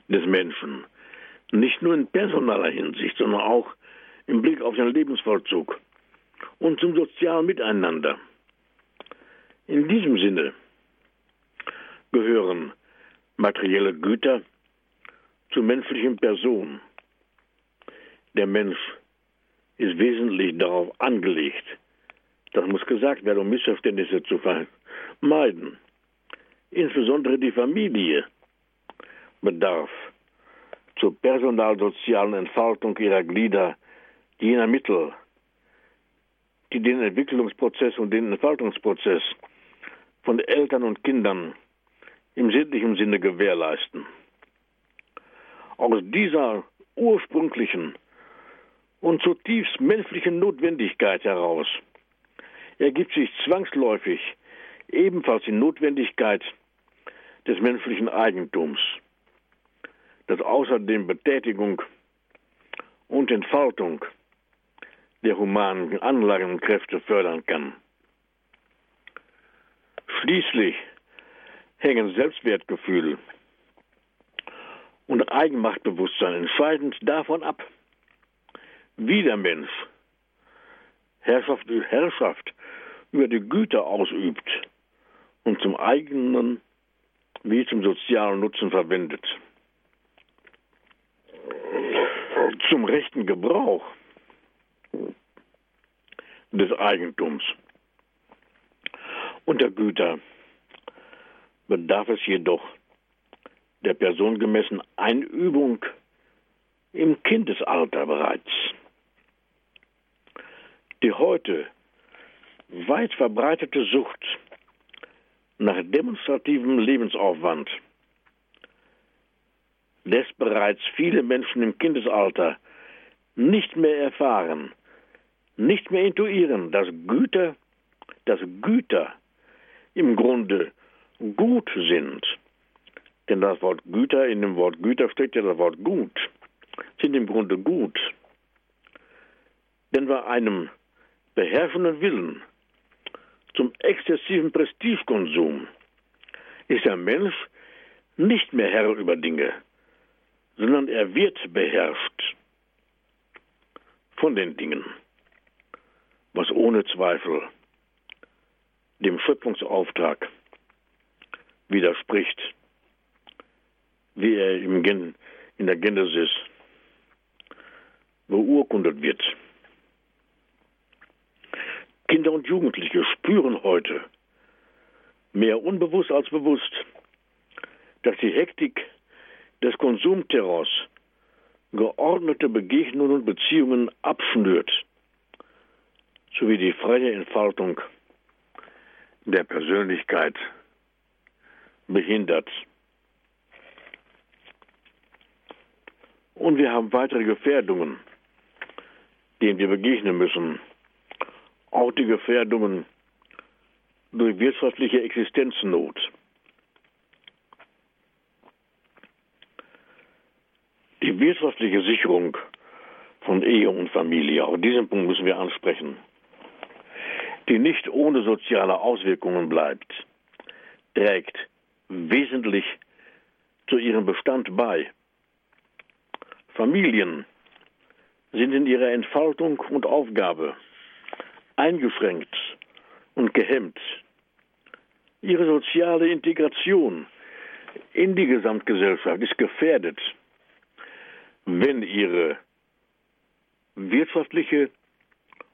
des Menschen, nicht nur in personaler Hinsicht, sondern auch im Blick auf den Lebensvollzug und zum sozialen Miteinander. In diesem Sinne gehören materielle Güter zur menschlichen Person. Der Mensch ist wesentlich darauf angelegt, das muss gesagt werden, um Missverständnisse zu vermeiden. Insbesondere die Familie bedarf zur personalsozialen Entfaltung ihrer Glieder jener Mittel, die den Entwicklungsprozess und den Entfaltungsprozess von Eltern und Kindern im sittlichen Sinne gewährleisten. Aus dieser ursprünglichen und zutiefst menschlichen Notwendigkeit heraus ergibt sich zwangsläufig ebenfalls die Notwendigkeit des menschlichen Eigentums, das außerdem Betätigung und Entfaltung der humanen Anlagen und Kräfte fördern kann. Schließlich hängen Selbstwertgefühl und Eigenmachtbewusstsein entscheidend davon ab, wie der Mensch Herrschaft, Herrschaft über die Güter ausübt und zum eigenen wie zum sozialen Nutzen verwendet. Zum rechten Gebrauch des Eigentums und der Güter bedarf es jedoch der personengemäßen Einübung im Kindesalter bereits. Die heute weit verbreitete Sucht nach demonstrativem Lebensaufwand lässt bereits viele Menschen im Kindesalter nicht mehr erfahren, nicht mehr intuieren, dass Güter, dass Güter im Grunde gut sind. Denn das Wort Güter, in dem Wort Güter steckt ja das Wort gut, sind im Grunde gut. Denn bei einem beherrschenden Willen zum exzessiven Prestigekonsum ist der Mensch nicht mehr Herr über Dinge, sondern er wird beherrscht von den Dingen, was ohne Zweifel dem Schöpfungsauftrag widerspricht, wie er in der Genesis beurkundet wird. Kinder und Jugendliche spüren heute, mehr unbewusst als bewusst, dass die Hektik des Konsumterrors geordnete Begegnungen und Beziehungen abschnürt, sowie die freie Entfaltung der Persönlichkeit behindert. Und wir haben weitere Gefährdungen, denen wir begegnen müssen auch die Gefährdungen durch wirtschaftliche Existenznot. Die wirtschaftliche Sicherung von Ehe und Familie, auch diesen Punkt müssen wir ansprechen, die nicht ohne soziale Auswirkungen bleibt, trägt wesentlich zu ihrem Bestand bei. Familien sind in ihrer Entfaltung und Aufgabe eingeschränkt und gehemmt. Ihre soziale Integration in die Gesamtgesellschaft ist gefährdet, wenn ihre wirtschaftliche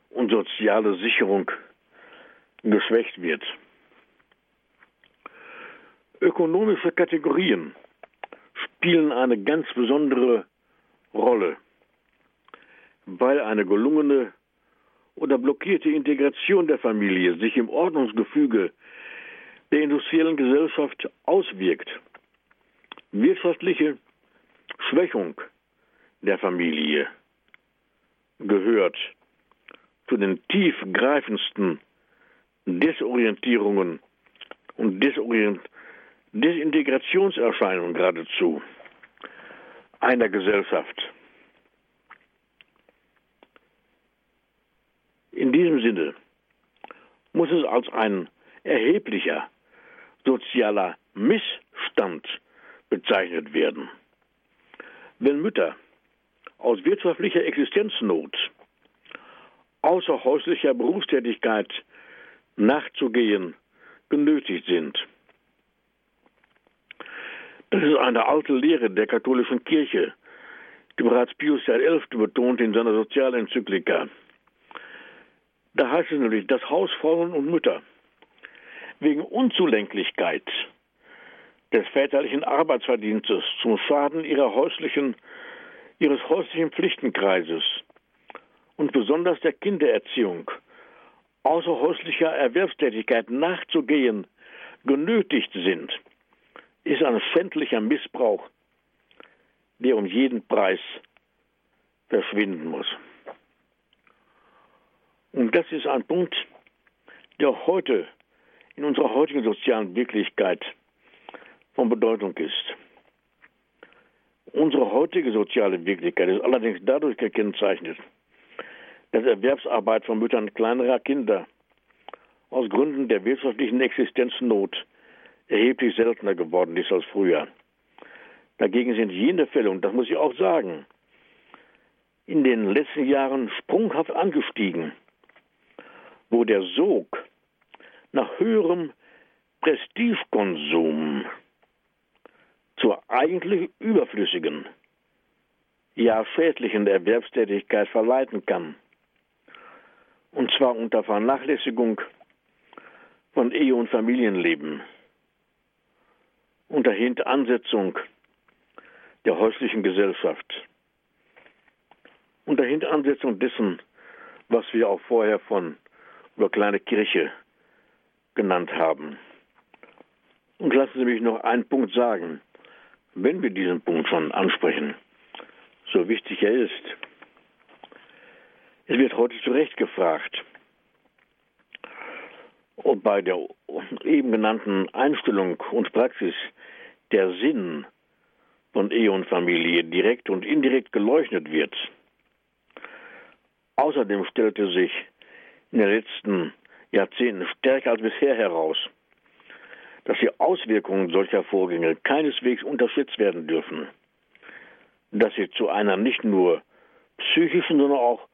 und soziale Sicherung geschwächt wird. Ökonomische Kategorien spielen eine ganz besondere Rolle, weil eine gelungene oder blockierte Integration der Familie sich im Ordnungsgefüge der industriellen Gesellschaft auswirkt. Wirtschaftliche Schwächung der Familie gehört zu den tiefgreifendsten Desorientierungen und Desorient Desintegrationserscheinungen geradezu einer Gesellschaft. In diesem Sinne muss es als ein erheblicher sozialer Missstand bezeichnet werden. Wenn Mütter aus wirtschaftlicher Existenznot außerhäuslicher Berufstätigkeit nachzugehen genötigt sind. Das ist eine alte Lehre der katholischen Kirche, die bereits Pius XI. betont in seiner Sozialenzyklika. Da heißt es nämlich, dass Hausfrauen und Mütter wegen Unzulänglichkeit des väterlichen Arbeitsverdienstes zum Schaden ihrer häuslichen, ihres häuslichen Pflichtenkreises und besonders der Kindererziehung außerhäuslicher Erwerbstätigkeit nachzugehen genötigt sind, ist ein schändlicher Missbrauch, der um jeden Preis verschwinden muss. Und das ist ein Punkt, der heute in unserer heutigen sozialen Wirklichkeit von Bedeutung ist. Unsere heutige soziale Wirklichkeit ist allerdings dadurch gekennzeichnet, dass Erwerbsarbeit von Müttern kleinerer Kinder aus Gründen der wirtschaftlichen Existenznot erheblich seltener geworden ist als früher. Dagegen sind jene Fälle, und das muss ich auch sagen, in den letzten Jahren sprunghaft angestiegen, wo der Sog nach höherem Prestigekonsum zur eigentlich überflüssigen, ja schädlichen Erwerbstätigkeit verleiten kann. Und zwar unter Vernachlässigung von Ehe- und Familienleben, unter Hintansetzung der häuslichen Gesellschaft, unter Hintansetzung dessen, was wir auch vorher von über kleine Kirche genannt haben. Und lassen Sie mich noch einen Punkt sagen wenn wir diesen Punkt schon ansprechen, so wichtig er ist. Es wird heute zu Recht gefragt, ob bei der eben genannten Einstellung und Praxis der Sinn von Ehe und Familie direkt und indirekt geleuchtet wird. Außerdem stellte sich in den letzten Jahrzehnten stärker als bisher heraus, dass die Auswirkungen solcher Vorgänge keineswegs unterschätzt werden dürfen, dass sie zu einer nicht nur psychischen, sondern auch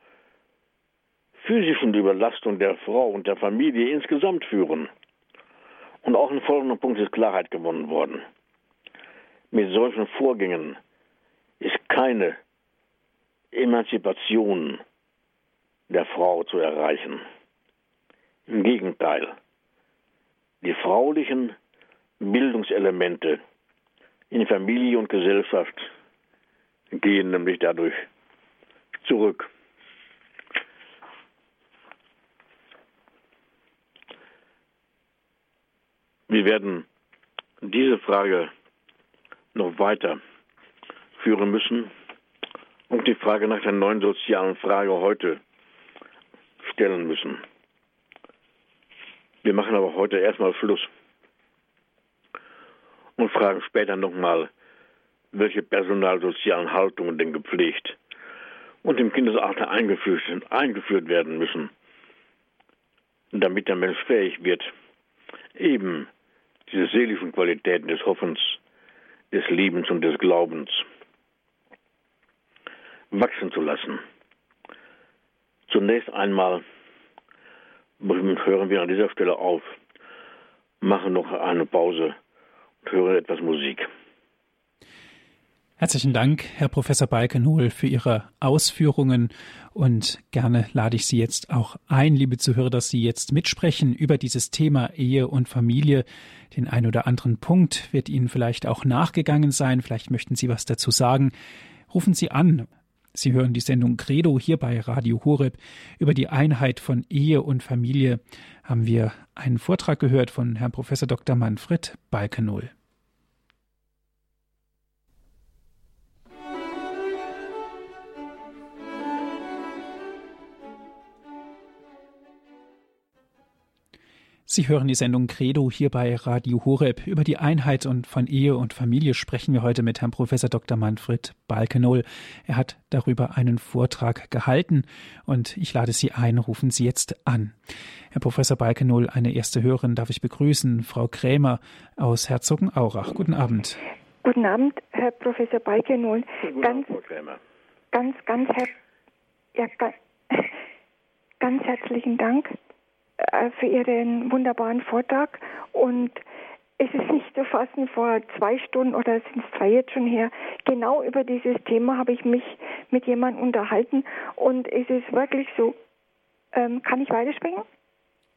physischen Überlastung der Frau und der Familie insgesamt führen. Und auch in folgendem Punkt ist Klarheit gewonnen worden. Mit solchen Vorgängen ist keine Emanzipation der Frau zu erreichen. Im Gegenteil, die fraulichen Bildungselemente in Familie und Gesellschaft gehen nämlich dadurch zurück. Wir werden diese Frage noch weiter führen müssen und die Frage nach der neuen sozialen Frage heute stellen müssen. Wir machen aber heute erstmal Schluss und fragen später nochmal, welche personalsozialen Haltungen denn gepflegt und im Kindesalter eingeführt, eingeführt werden müssen, damit der Mensch fähig wird, eben diese seelischen Qualitäten des Hoffens, des Liebens und des Glaubens wachsen zu lassen. Zunächst einmal hören wir an dieser Stelle auf, machen noch eine Pause und hören etwas Musik. Herzlichen Dank, Herr Professor Balkenhol, für Ihre Ausführungen und gerne lade ich Sie jetzt auch ein, liebe Zuhörer, dass Sie jetzt mitsprechen über dieses Thema Ehe und Familie. Den ein oder anderen Punkt wird Ihnen vielleicht auch nachgegangen sein. Vielleicht möchten Sie was dazu sagen. Rufen Sie an Sie hören die Sendung Credo hier bei Radio Horeb. Über die Einheit von Ehe und Familie haben wir einen Vortrag gehört von Herrn Professor Dr. Manfred Balkenohl. Sie hören die Sendung Credo hier bei Radio Horeb. Über die Einheit und von Ehe und Familie sprechen wir heute mit Herrn Professor Dr. Manfred Balkenohl. Er hat darüber einen Vortrag gehalten und ich lade Sie ein, rufen Sie jetzt an. Herr Professor Balkenohl, eine erste Hörerin darf ich begrüßen, Frau Krämer aus Herzogenaurach. Guten Abend. Guten Abend, Herr Professor Balkenohl. Guten ganz, Abend, Frau Krämer. Ganz, ganz, Herr, ja, ganz, ganz herzlichen Dank für Ihren wunderbaren Vortrag und es ist nicht zu fassen, vor zwei Stunden oder sind es drei jetzt schon her, genau über dieses Thema habe ich mich mit jemandem unterhalten und es ist wirklich so, ähm, kann ich weiterspringen?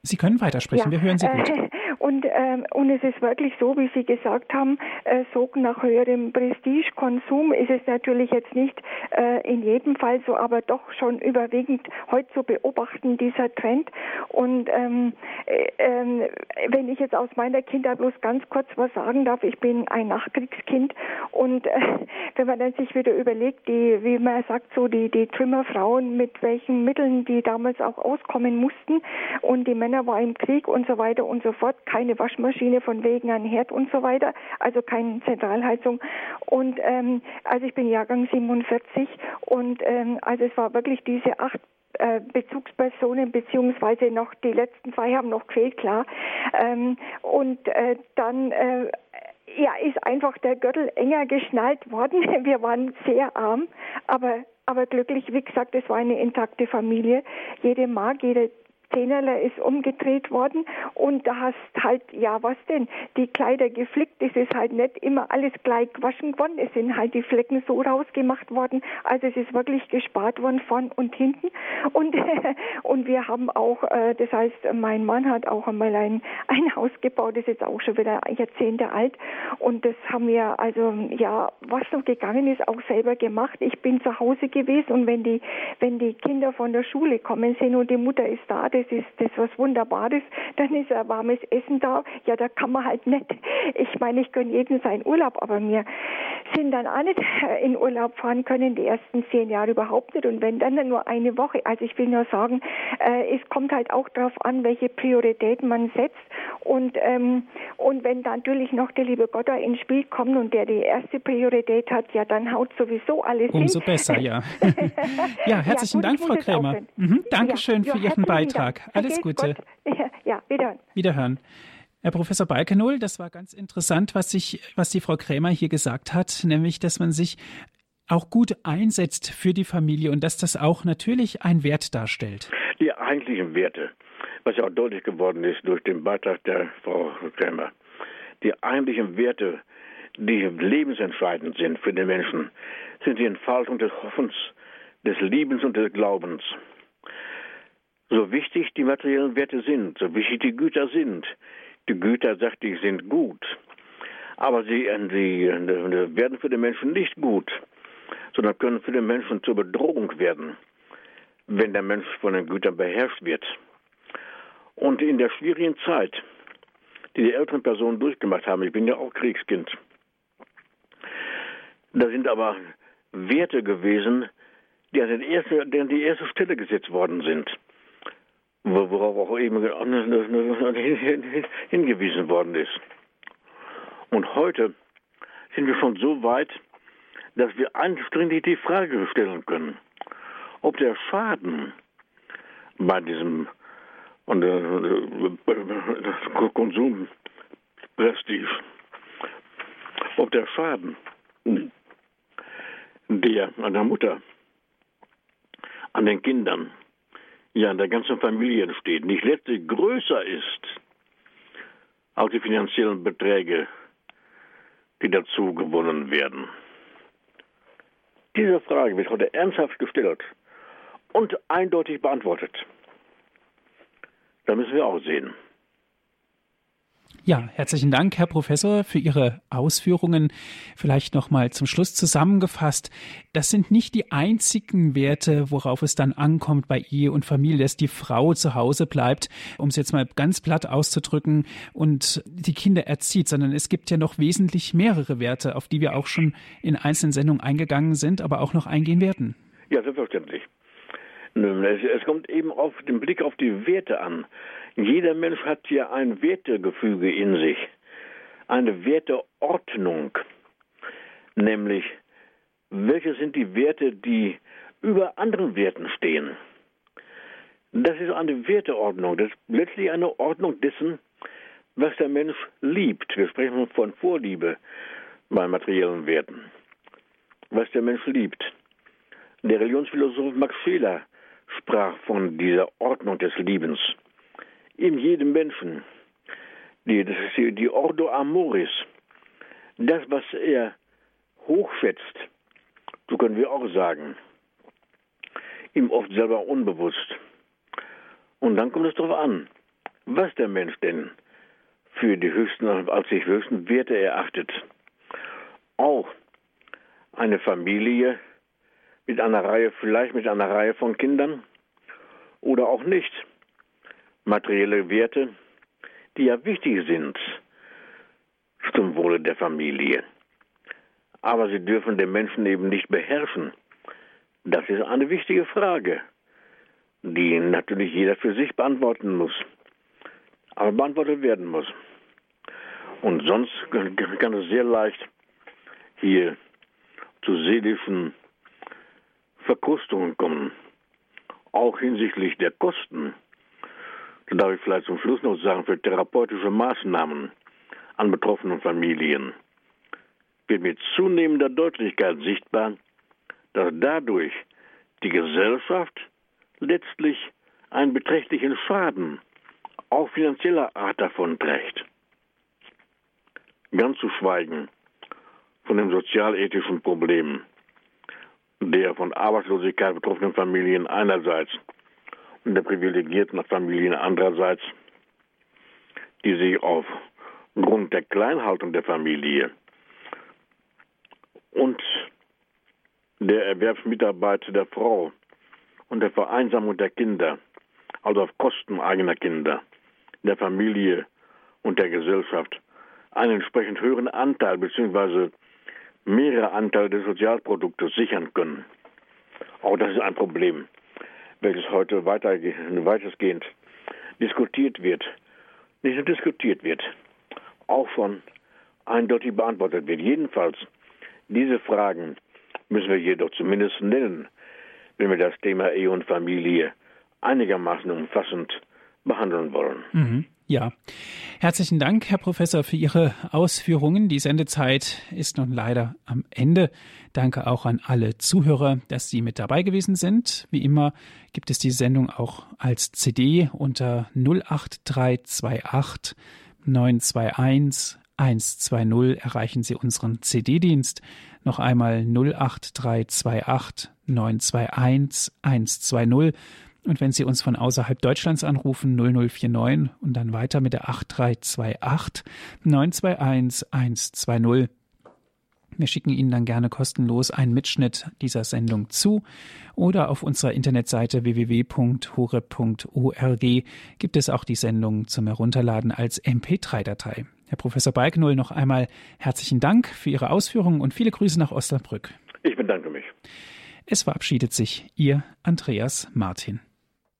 Sie können weitersprechen, ja. wir hören Sie gut. Und, ähm, und es ist wirklich so, wie Sie gesagt haben, äh, so nach höherem Prestigekonsum ist es natürlich jetzt nicht äh, in jedem Fall so, aber doch schon überwiegend heute zu beobachten, dieser Trend. Und ähm, äh, ähm, wenn ich jetzt aus meiner Kindheit bloß ganz kurz was sagen darf, ich bin ein Nachkriegskind und äh, wenn man dann sich wieder überlegt, die, wie man sagt, so die, die Trümmerfrauen, mit welchen Mitteln die damals auch auskommen mussten und die Männer Männer war im Krieg und so weiter und so fort, keine Waschmaschine von wegen ein Herd und so weiter, also keine Zentralheizung. Und ähm, also ich bin Jahrgang 47 und ähm, also es war wirklich diese acht äh, Bezugspersonen beziehungsweise noch die letzten zwei haben noch gefehlt, klar. Ähm, und äh, dann äh, ja, ist einfach der Gürtel enger geschnallt worden. Wir waren sehr arm, aber aber glücklich, wie gesagt, es war eine intakte Familie. Jede Mark, jede Zehnerler ist umgedreht worden und da hast halt, ja was denn, die Kleider geflickt, es ist halt nicht immer alles gleich gewaschen worden, es sind halt die Flecken so rausgemacht worden, also es ist wirklich gespart worden von und hinten. Und, und wir haben auch, äh, das heißt, mein Mann hat auch einmal ein, ein Haus gebaut, das ist jetzt auch schon wieder Jahrzehnte alt. Und das haben wir, also ja, was noch gegangen ist, auch selber gemacht. Ich bin zu Hause gewesen und wenn die, wenn die Kinder von der Schule kommen sind und die Mutter ist da, ist das was Wunderbares, dann ist ein warmes Essen da. Ja, da kann man halt nicht. Ich meine, ich gönne jedem seinen Urlaub, aber wir sind dann auch nicht in Urlaub fahren können, die ersten zehn Jahre überhaupt nicht. Und wenn dann nur eine Woche. Also ich will nur sagen, äh, es kommt halt auch darauf an, welche Prioritäten man setzt. Und, ähm, und wenn dann natürlich noch der liebe Gott da ins Spiel kommt und der die erste Priorität hat, ja, dann haut sowieso alles Umso hin. besser, ja. ja, herzlichen ja, gut, Dank, Frau Krämer. Mhm, Dankeschön ja, für Ihren Beitrag. Dank. Alles Gute. Ja, wiederhören. Wiederhören. Herr Professor Balkenohl, das war ganz interessant, was, sich, was die Frau Krämer hier gesagt hat, nämlich, dass man sich auch gut einsetzt für die Familie und dass das auch natürlich einen Wert darstellt. Die eigentlichen Werte, was ja auch deutlich geworden ist durch den Beitrag der Frau Krämer, die eigentlichen Werte, die lebensentscheidend sind für den Menschen, sind die Entfaltung des Hoffens, des Liebens und des Glaubens. So wichtig die materiellen Werte sind, so wichtig die Güter sind, die Güter, sagte ich, sind gut, aber sie, äh, sie äh, werden für den Menschen nicht gut, sondern können für den Menschen zur Bedrohung werden, wenn der Mensch von den Gütern beherrscht wird. Und in der schwierigen Zeit, die die älteren Personen durchgemacht haben, ich bin ja auch Kriegskind, da sind aber Werte gewesen, die an, erste, die an die erste Stelle gesetzt worden sind worauf auch eben hingewiesen worden ist. Und heute sind wir schon so weit, dass wir anständig die Frage stellen können, ob der Schaden bei diesem und, Konsumprestige, ob der Schaden, der an der Mutter, an den Kindern, ja in der ganzen Familie entsteht, nicht letztlich größer ist als die finanziellen Beträge, die dazu gewonnen werden. Diese Frage wird heute ernsthaft gestellt und eindeutig beantwortet. Da müssen wir auch sehen. Ja, herzlichen Dank, Herr Professor, für Ihre Ausführungen. Vielleicht noch mal zum Schluss zusammengefasst. Das sind nicht die einzigen Werte, worauf es dann ankommt bei Ehe und Familie, dass die Frau zu Hause bleibt, um es jetzt mal ganz platt auszudrücken, und die Kinder erzieht, sondern es gibt ja noch wesentlich mehrere Werte, auf die wir auch schon in einzelnen Sendungen eingegangen sind, aber auch noch eingehen werden. Ja, selbstverständlich. Es kommt eben auf den Blick auf die Werte an. Jeder Mensch hat ja ein Wertegefüge in sich, eine Werteordnung, nämlich welche sind die Werte, die über anderen Werten stehen. Das ist eine Werteordnung, das ist letztlich eine Ordnung dessen, was der Mensch liebt. Wir sprechen von Vorliebe bei materiellen Werten. Was der Mensch liebt. Der Religionsphilosoph Max Scheler sprach von dieser Ordnung des Liebens in jedem Menschen. Die, das ist die, die Ordo Amoris. Das, was er hochschätzt, so können wir auch sagen, ihm oft selber unbewusst. Und dann kommt es darauf an, was der Mensch denn für die höchsten, als die höchsten Werte erachtet. Auch eine Familie mit einer Reihe, vielleicht mit einer Reihe von Kindern oder auch nicht. Materielle Werte, die ja wichtig sind zum Wohle der Familie. Aber sie dürfen den Menschen eben nicht beherrschen. Das ist eine wichtige Frage, die natürlich jeder für sich beantworten muss, aber beantwortet werden muss. Und sonst kann es sehr leicht hier zu seelischen Verkrustungen kommen, auch hinsichtlich der Kosten. Da darf ich vielleicht zum Schluss noch sagen, für therapeutische Maßnahmen an betroffenen Familien wird mit zunehmender Deutlichkeit sichtbar, dass dadurch die Gesellschaft letztlich einen beträchtlichen Schaden, auch finanzieller Art davon trägt. Ganz zu schweigen von dem sozialethischen Problem der von Arbeitslosigkeit betroffenen Familien einerseits und der privilegierten Familien andererseits, die sich aufgrund der Kleinhaltung der Familie und der Erwerbsmitarbeit der Frau und der Vereinsamung der Kinder, also auf Kosten eigener Kinder, der Familie und der Gesellschaft, einen entsprechend höheren Anteil bzw. mehrere Anteile des Sozialproduktes sichern können. Auch das ist ein Problem, welches heute weiter, weitestgehend diskutiert wird. Nicht nur diskutiert wird, auch schon eindeutig beantwortet wird. Jedenfalls, diese Fragen müssen wir jedoch zumindest nennen, wenn wir das Thema Ehe und Familie einigermaßen umfassend behandeln wollen. Mhm. Ja, herzlichen Dank, Herr Professor, für Ihre Ausführungen. Die Sendezeit ist nun leider am Ende. Danke auch an alle Zuhörer, dass Sie mit dabei gewesen sind. Wie immer gibt es die Sendung auch als CD unter 08328 921 120 erreichen Sie unseren CD-Dienst. Noch einmal 08328 921 120. Und wenn Sie uns von außerhalb Deutschlands anrufen, 0049 und dann weiter mit der 8328 921 120. Wir schicken Ihnen dann gerne kostenlos einen Mitschnitt dieser Sendung zu oder auf unserer Internetseite www.hore.org gibt es auch die Sendung zum Herunterladen als MP3-Datei. Herr Professor Balknull, noch einmal herzlichen Dank für Ihre Ausführungen und viele Grüße nach Osnabrück. Ich bedanke mich. Es verabschiedet sich Ihr Andreas Martin.